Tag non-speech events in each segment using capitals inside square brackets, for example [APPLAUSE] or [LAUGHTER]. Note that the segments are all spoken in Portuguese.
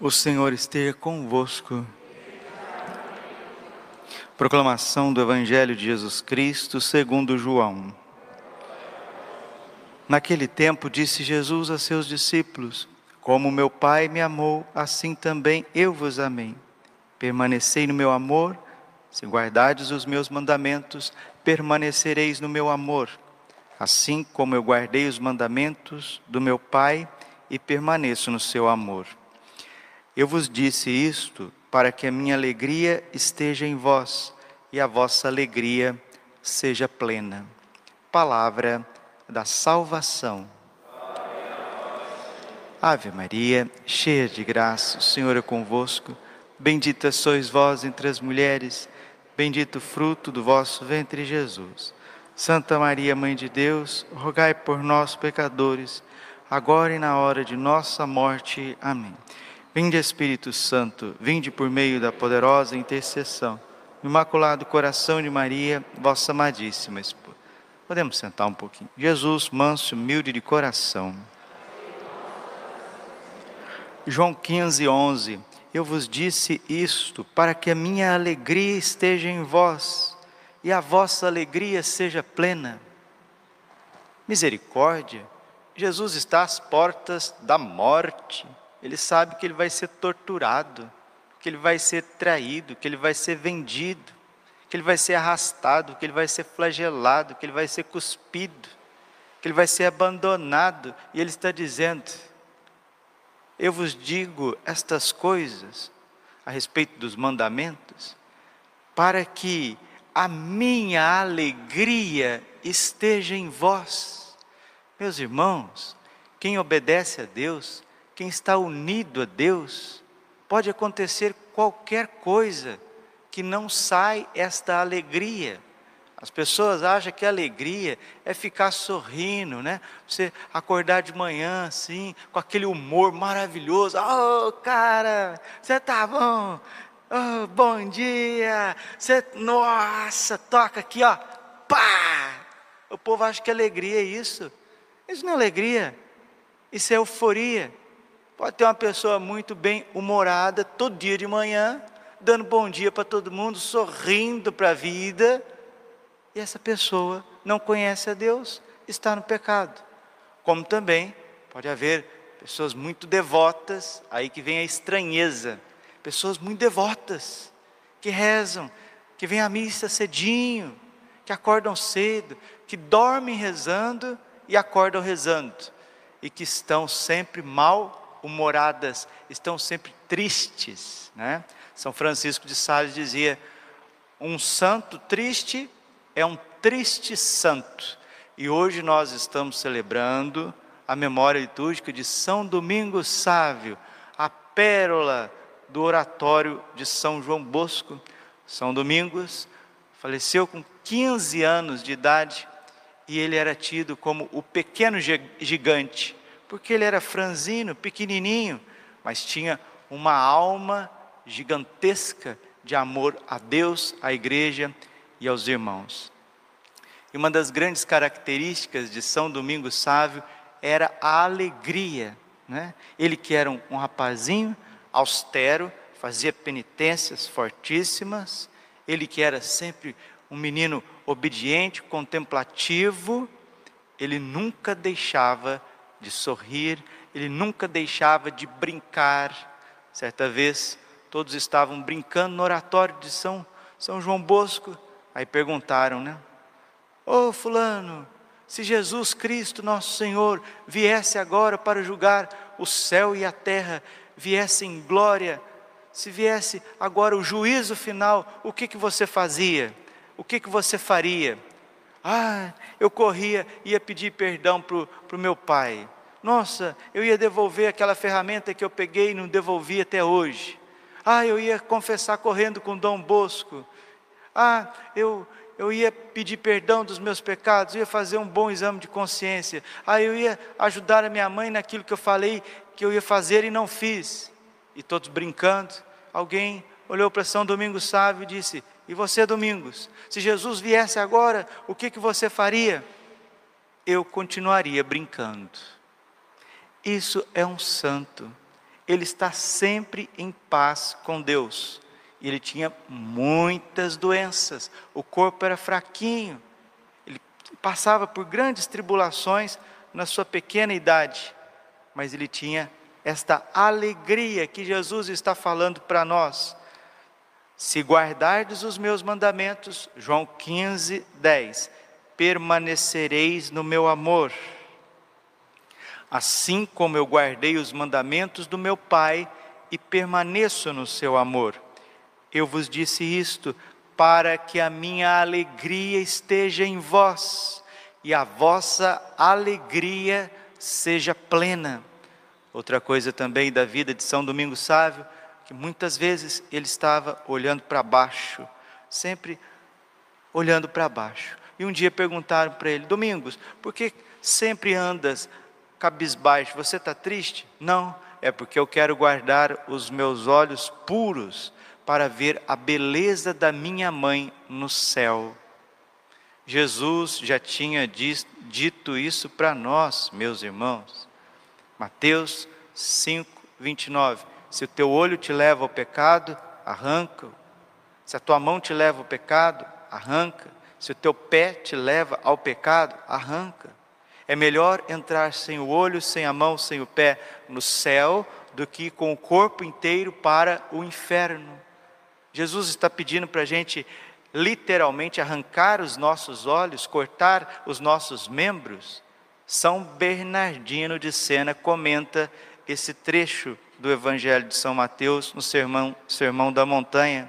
O Senhor esteja convosco. Proclamação do Evangelho de Jesus Cristo segundo João. Naquele tempo disse Jesus a seus discípulos: Como meu Pai me amou, assim também eu vos amei. Permanecei no meu amor, se guardardes os meus mandamentos, permanecereis no meu amor. Assim como eu guardei os mandamentos do meu Pai e permaneço no seu amor. Eu vos disse isto para que a minha alegria esteja em vós e a vossa alegria seja plena. Palavra da salvação. Ave Maria, cheia de graça, o Senhor é convosco. Bendita sois vós entre as mulheres, bendito o fruto do vosso ventre, Jesus. Santa Maria, Mãe de Deus, rogai por nós, pecadores, agora e na hora de nossa morte. Amém. Vinde Espírito Santo, vinde por meio da poderosa intercessão, Imaculado Coração de Maria, vossa amadíssima esposa. Podemos sentar um pouquinho. Jesus, manso, humilde de coração. João 15, 11. Eu vos disse isto para que a minha alegria esteja em vós e a vossa alegria seja plena. Misericórdia, Jesus está às portas da morte ele sabe que ele vai ser torturado, que ele vai ser traído, que ele vai ser vendido, que ele vai ser arrastado, que ele vai ser flagelado, que ele vai ser cuspido, que ele vai ser abandonado. E ele está dizendo: Eu vos digo estas coisas a respeito dos mandamentos, para que a minha alegria esteja em vós. Meus irmãos, quem obedece a Deus, quem está unido a Deus, pode acontecer qualquer coisa que não sai esta alegria. As pessoas acham que alegria é ficar sorrindo, né? Você acordar de manhã assim, com aquele humor maravilhoso. Oh, cara, você tá bom? Oh, bom dia. Você, nossa, toca aqui, ó. Pá! O povo acha que alegria é isso. Isso não é alegria. Isso é euforia. Pode ter uma pessoa muito bem humorada todo dia de manhã, dando bom dia para todo mundo, sorrindo para a vida, e essa pessoa não conhece a Deus, está no pecado. Como também pode haver pessoas muito devotas, aí que vem a estranheza, pessoas muito devotas, que rezam, que vêm à missa cedinho, que acordam cedo, que dormem rezando e acordam rezando, e que estão sempre mal humoradas, estão sempre tristes. Né? São Francisco de Sales dizia: um santo triste é um triste santo. E hoje nós estamos celebrando a memória litúrgica de São Domingos Sávio, a pérola do oratório de São João Bosco. São Domingos faleceu com 15 anos de idade e ele era tido como o pequeno gigante porque ele era franzino, pequenininho, mas tinha uma alma gigantesca de amor a Deus, à igreja e aos irmãos. E uma das grandes características de São Domingos Sávio era a alegria. Né? Ele que era um, um rapazinho austero, fazia penitências fortíssimas, ele que era sempre um menino obediente, contemplativo, ele nunca deixava de sorrir, ele nunca deixava de brincar. Certa vez, todos estavam brincando no oratório de São, São João Bosco. Aí perguntaram, né? Ô oh, Fulano, se Jesus Cristo, nosso Senhor, viesse agora para julgar o céu e a terra, viesse em glória, se viesse agora o juízo final, o que, que você fazia? O que, que você faria? Ah, eu corria, ia pedir perdão para o meu pai. Nossa, eu ia devolver aquela ferramenta que eu peguei e não devolvi até hoje. Ah, eu ia confessar correndo com Dom Bosco. Ah, eu, eu ia pedir perdão dos meus pecados, ia fazer um bom exame de consciência. Ah, eu ia ajudar a minha mãe naquilo que eu falei que eu ia fazer e não fiz. E todos brincando, alguém olhou para São Domingos Sávio e disse: E você, Domingos, se Jesus viesse agora, o que, que você faria? Eu continuaria brincando. Isso é um santo. ele está sempre em paz com Deus. Ele tinha muitas doenças, o corpo era fraquinho, ele passava por grandes tribulações na sua pequena idade, mas ele tinha esta alegria que Jesus está falando para nós. Se guardardes os meus mandamentos, João 15, 10, permanecereis no meu amor. Assim como eu guardei os mandamentos do meu Pai e permaneço no seu amor. Eu vos disse isto para que a minha alegria esteja em vós e a vossa alegria seja plena. Outra coisa também da vida de São Domingos Sávio, que muitas vezes ele estava olhando para baixo, sempre olhando para baixo. E um dia perguntaram para ele: Domingos, por que sempre andas cabisbaixo? Você está triste? Não, é porque eu quero guardar os meus olhos puros para ver a beleza da minha mãe no céu. Jesus já tinha dito isso para nós, meus irmãos. Mateus 5, 29. Se o teu olho te leva ao pecado, arranca-o. Se a tua mão te leva ao pecado, arranca. Se o teu pé te leva ao pecado, arranca. É melhor entrar sem o olho, sem a mão, sem o pé no céu, do que com o corpo inteiro para o inferno. Jesus está pedindo para a gente literalmente arrancar os nossos olhos, cortar os nossos membros são Bernardino de Sena comenta esse trecho do Evangelho de São Mateus no Sermão, Sermão da Montanha.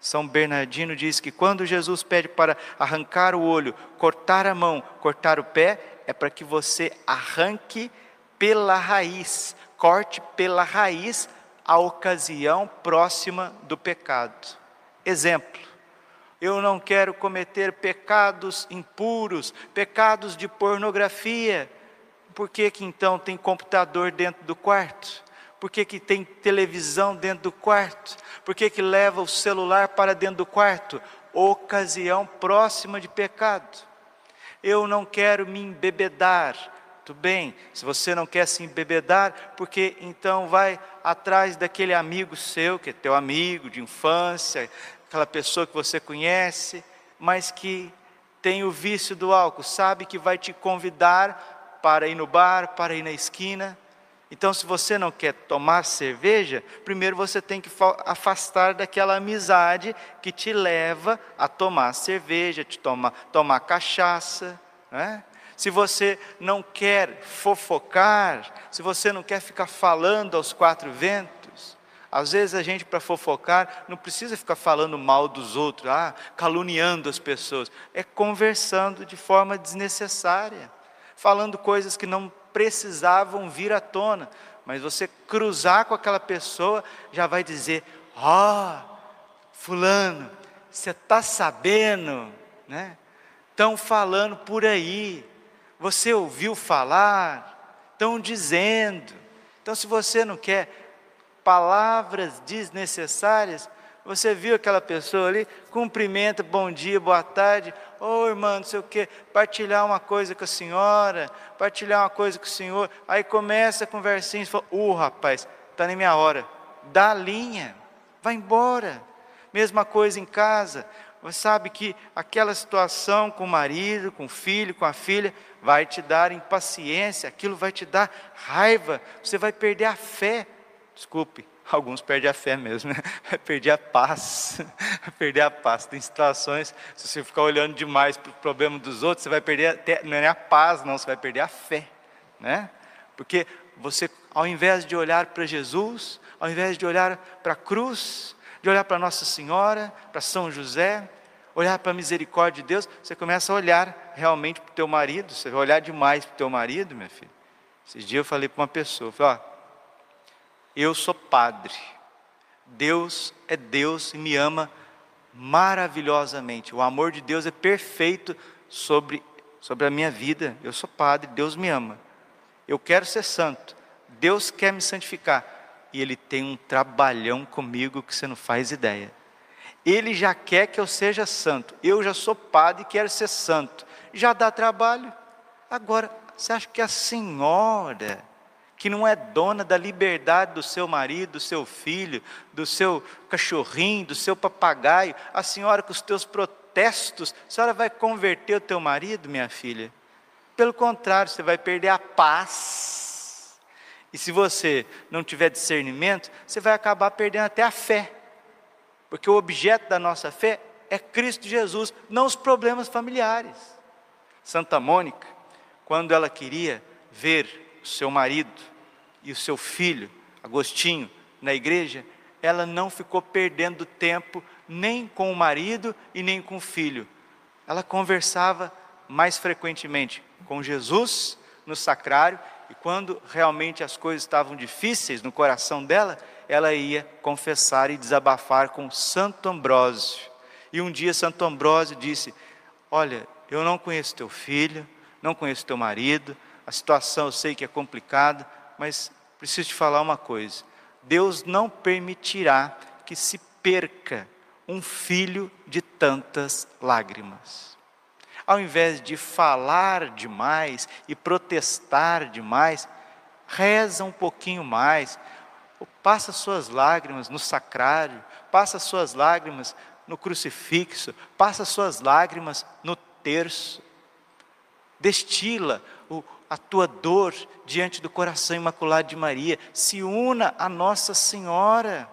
São Bernardino diz que quando Jesus pede para arrancar o olho, cortar a mão, cortar o pé, é para que você arranque pela raiz, corte pela raiz a ocasião próxima do pecado. Exemplo: eu não quero cometer pecados impuros, pecados de pornografia. Por que, que então tem computador dentro do quarto? Por que, que tem televisão dentro do quarto? Por que, que leva o celular para dentro do quarto? Ocasião próxima de pecado. Eu não quero me embebedar. Tudo bem, se você não quer se embebedar, porque então vai atrás daquele amigo seu, que é teu amigo de infância, aquela pessoa que você conhece, mas que tem o vício do álcool, sabe que vai te convidar para ir no bar, para ir na esquina. Então, se você não quer tomar cerveja, primeiro você tem que afastar daquela amizade que te leva a tomar cerveja, te tomar, tomar cachaça. Né? Se você não quer fofocar, se você não quer ficar falando aos quatro ventos, às vezes a gente, para fofocar, não precisa ficar falando mal dos outros, ah, caluniando as pessoas. É conversando de forma desnecessária, falando coisas que não precisavam vir à tona. Mas você cruzar com aquela pessoa, já vai dizer: ó, oh, Fulano, você está sabendo, né? Estão falando por aí, você ouviu falar, estão dizendo. Então, se você não quer palavras desnecessárias. Você viu aquela pessoa ali, cumprimenta, bom dia, boa tarde, ô oh, irmão, não sei o quê, partilhar uma coisa com a senhora, partilhar uma coisa com o senhor, aí começa a conversinha, e fala, uh, rapaz, está na minha hora, dá a linha, vai embora. Mesma coisa em casa, você sabe que aquela situação com o marido, com o filho, com a filha, vai te dar impaciência, aquilo vai te dar raiva, você vai perder a fé. Desculpe, alguns perdem a fé mesmo, né? [LAUGHS] perder a paz, perder a paz. Tem situações, se você ficar olhando demais para o problema dos outros, você vai perder até, não é a paz, não, você vai perder a fé, né? Porque você, ao invés de olhar para Jesus, ao invés de olhar para a cruz, de olhar para Nossa Senhora, para São José, olhar para a misericórdia de Deus, você começa a olhar realmente para o teu marido, você vai olhar demais para o teu marido, minha filha. Esses dias eu falei para uma pessoa, falei, ó, eu sou padre. Deus é Deus e me ama maravilhosamente. O amor de Deus é perfeito sobre, sobre a minha vida. Eu sou padre, Deus me ama. Eu quero ser santo. Deus quer me santificar. E Ele tem um trabalhão comigo que você não faz ideia. Ele já quer que eu seja santo. Eu já sou padre e quero ser santo. Já dá trabalho. Agora, você acha que a senhora que não é dona da liberdade do seu marido, do seu filho, do seu cachorrinho, do seu papagaio, a senhora com os teus protestos, a senhora vai converter o teu marido, minha filha? Pelo contrário, você vai perder a paz. E se você não tiver discernimento, você vai acabar perdendo até a fé. Porque o objeto da nossa fé é Cristo Jesus, não os problemas familiares. Santa Mônica, quando ela queria ver o seu marido e o seu filho, Agostinho, na igreja, ela não ficou perdendo tempo nem com o marido e nem com o filho. Ela conversava mais frequentemente com Jesus no sacrário e quando realmente as coisas estavam difíceis no coração dela, ela ia confessar e desabafar com Santo Ambrósio. E um dia Santo Ambrósio disse: Olha, eu não conheço teu filho, não conheço teu marido, a situação eu sei que é complicada, mas preciso te falar uma coisa: Deus não permitirá que se perca um filho de tantas lágrimas. Ao invés de falar demais e protestar demais, reza um pouquinho mais, passa suas lágrimas no sacrário, passa suas lágrimas no crucifixo, passa suas lágrimas no terço. Destila o, a tua dor diante do coração imaculado de Maria, se una a Nossa Senhora.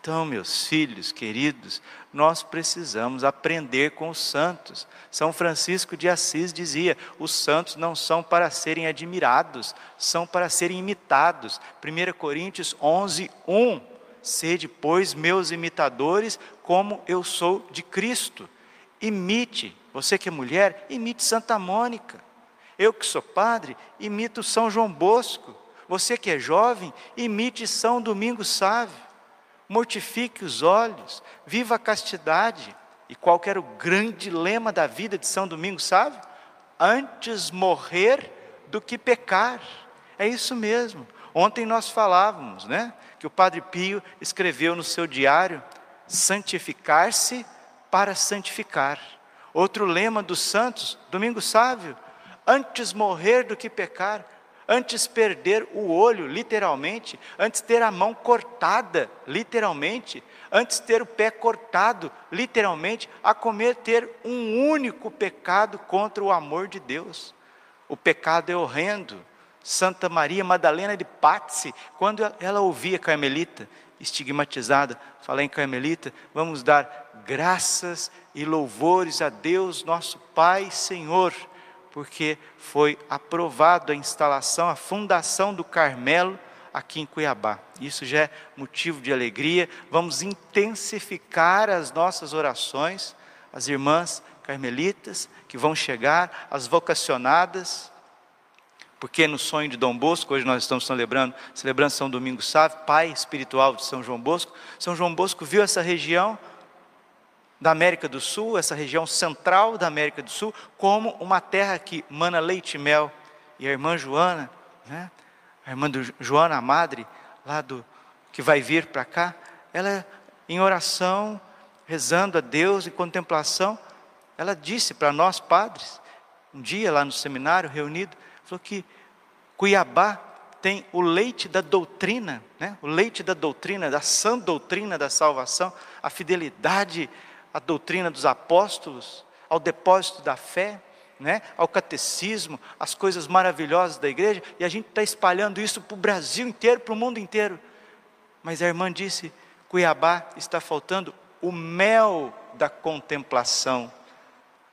Então, meus filhos queridos, nós precisamos aprender com os santos. São Francisco de Assis dizia: os santos não são para serem admirados, são para serem imitados. 1 Coríntios 11, 1. Sede, pois, meus imitadores, como eu sou de Cristo. Imite, você que é mulher, imite Santa Mônica. Eu que sou padre, imito São João Bosco. Você que é jovem, imite São Domingos Sávio. Mortifique os olhos, viva a castidade. E qual era o grande lema da vida de São Domingos Sávio? Antes morrer do que pecar. É isso mesmo. Ontem nós falávamos, né? Que o Padre Pio escreveu no seu diário: santificar-se para santificar. Outro lema dos santos, Domingos Sávio, antes morrer do que pecar, antes perder o olho, literalmente, antes ter a mão cortada, literalmente, antes ter o pé cortado, literalmente, a cometer um único pecado contra o amor de Deus. O pecado é horrendo. Santa Maria Madalena de Pazzi, quando ela ouvia Carmelita, estigmatizada, falar em Carmelita, vamos dar graças e louvores a Deus, nosso Pai Senhor porque foi aprovado a instalação, a fundação do Carmelo aqui em Cuiabá. Isso já é motivo de alegria. Vamos intensificar as nossas orações, as irmãs carmelitas que vão chegar, as vocacionadas, porque no sonho de Dom Bosco, hoje nós estamos celebrando, celebrando São Domingos Sávio, pai espiritual de São João Bosco. São João Bosco viu essa região da América do Sul, essa região central da América do Sul, como uma terra que mana leite e mel. E a irmã Joana, né, a irmã do Joana, a madre, lá do que vai vir para cá, ela em oração, rezando a Deus, em contemplação, ela disse para nós padres, um dia lá no seminário reunido, falou que Cuiabá tem o leite da doutrina, né? o leite da doutrina, da sã doutrina da salvação, a fidelidade à doutrina dos apóstolos, ao depósito da fé, né, ao catecismo, as coisas maravilhosas da igreja, e a gente está espalhando isso para o Brasil inteiro, para o mundo inteiro. Mas a irmã disse: Cuiabá está faltando o mel da contemplação.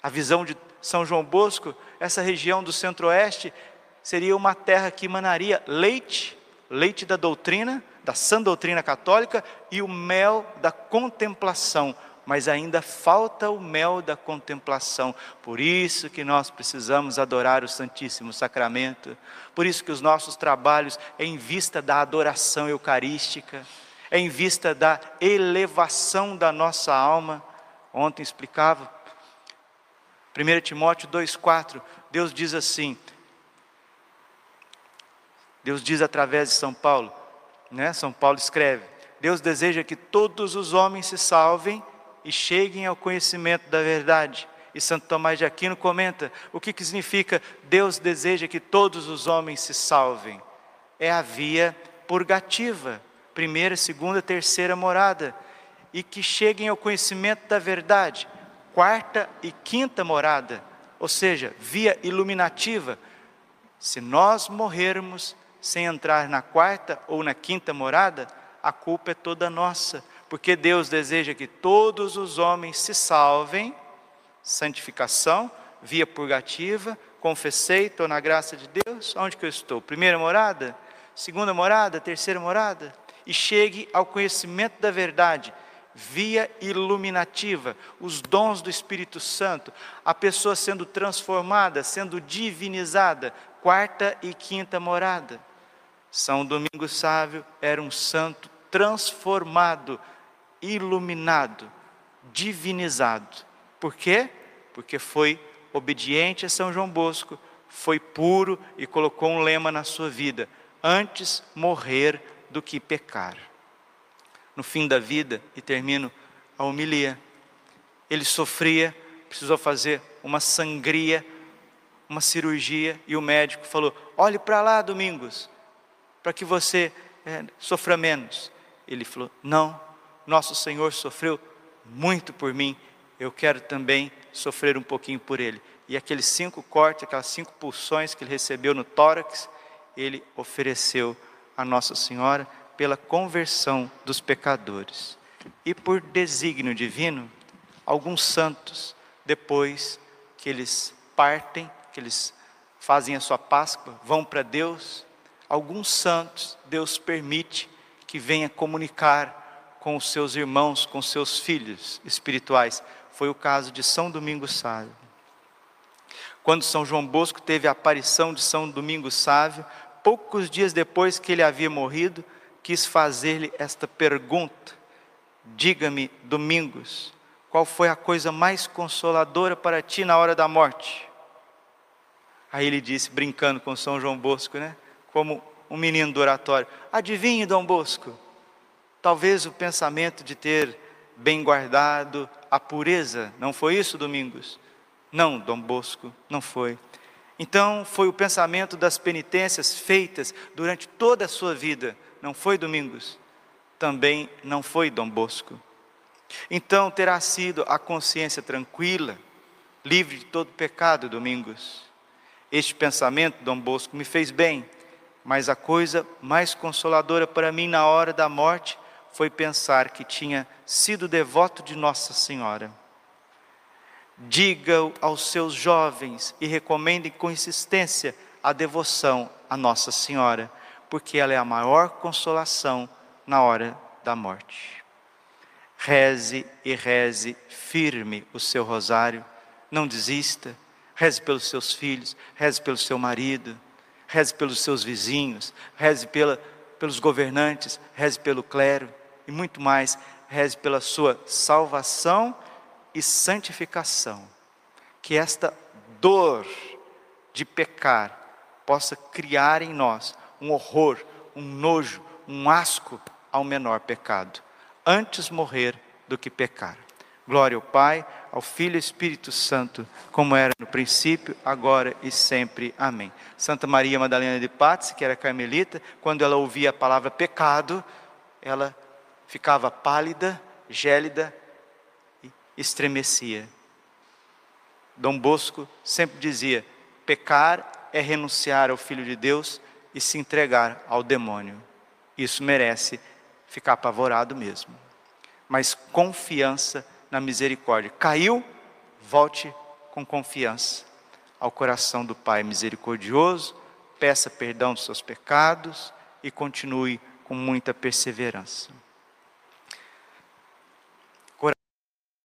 A visão de São João Bosco, essa região do centro-oeste, seria uma terra que emanaria leite, leite da doutrina, da sã doutrina católica, e o mel da contemplação mas ainda falta o mel da contemplação. Por isso que nós precisamos adorar o Santíssimo Sacramento. Por isso que os nossos trabalhos é em vista da adoração eucarística, é em vista da elevação da nossa alma. Ontem explicava 1 Timóteo 2,4, Deus diz assim, Deus diz através de São Paulo, né? São Paulo escreve: Deus deseja que todos os homens se salvem e cheguem ao conhecimento da verdade. E Santo Tomás de Aquino comenta o que, que significa Deus deseja que todos os homens se salvem. é a via purgativa, primeira, segunda, terceira morada, e que cheguem ao conhecimento da verdade, quarta e quinta morada, ou seja, via iluminativa. Se nós morrermos sem entrar na quarta ou na quinta morada, a culpa é toda nossa, porque Deus deseja que todos os homens se salvem, santificação, via purgativa, confessei, estou na graça de Deus, onde que eu estou? Primeira morada? Segunda morada? Terceira morada? E chegue ao conhecimento da verdade, via iluminativa, os dons do Espírito Santo, a pessoa sendo transformada, sendo divinizada, quarta e quinta morada. São Domingos Sávio era um santo transformado, iluminado, divinizado. Por quê? Porque foi obediente a São João Bosco, foi puro e colocou um lema na sua vida: antes morrer do que pecar. No fim da vida, e termino a homilia, ele sofria, precisou fazer uma sangria, uma cirurgia, e o médico falou: olhe para lá, Domingos, para que você é, sofra menos. Ele falou: Não, nosso Senhor sofreu muito por mim, eu quero também sofrer um pouquinho por ele. E aqueles cinco cortes, aquelas cinco pulsões que ele recebeu no tórax, ele ofereceu a Nossa Senhora pela conversão dos pecadores. E por desígnio divino, alguns santos, depois que eles partem, que eles fazem a sua Páscoa, vão para Deus, alguns santos Deus permite que venha comunicar com os seus irmãos, com seus filhos espirituais. Foi o caso de São Domingos Sávio. Quando São João Bosco teve a aparição de São Domingos Sávio, poucos dias depois que ele havia morrido, quis fazer-lhe esta pergunta: Diga-me, Domingos, qual foi a coisa mais consoladora para ti na hora da morte? Aí ele disse, brincando com São João Bosco, né? Como um menino do oratório: Adivinhe, Dom Bosco, talvez o pensamento de ter bem guardado a pureza, não foi isso, Domingos? Não, Dom Bosco, não foi. Então, foi o pensamento das penitências feitas durante toda a sua vida, não foi, Domingos? Também não foi, Dom Bosco. Então, terá sido a consciência tranquila, livre de todo pecado, Domingos. Este pensamento, Dom Bosco, me fez bem, mas a coisa mais consoladora para mim na hora da morte foi pensar que tinha sido devoto de Nossa Senhora. Diga aos seus jovens e recomende com insistência a devoção a Nossa Senhora, porque ela é a maior consolação na hora da morte. Reze e reze firme o seu rosário, não desista, reze pelos seus filhos, reze pelo seu marido reze pelos seus vizinhos, reze pela, pelos governantes, reze pelo clero e muito mais, reze pela sua salvação e santificação. Que esta dor de pecar possa criar em nós um horror, um nojo, um asco ao menor pecado, antes morrer do que pecar. Glória ao Pai, ao Filho e ao Espírito Santo, como era no princípio, agora e sempre. Amém. Santa Maria Madalena de Pazzi, que era carmelita, quando ela ouvia a palavra pecado, ela ficava pálida, gélida e estremecia. Dom Bosco sempre dizia: pecar é renunciar ao Filho de Deus e se entregar ao demônio. Isso merece ficar apavorado mesmo. Mas confiança na misericórdia. Caiu, volte com confiança ao coração do Pai misericordioso, peça perdão dos seus pecados e continue com muita perseverança.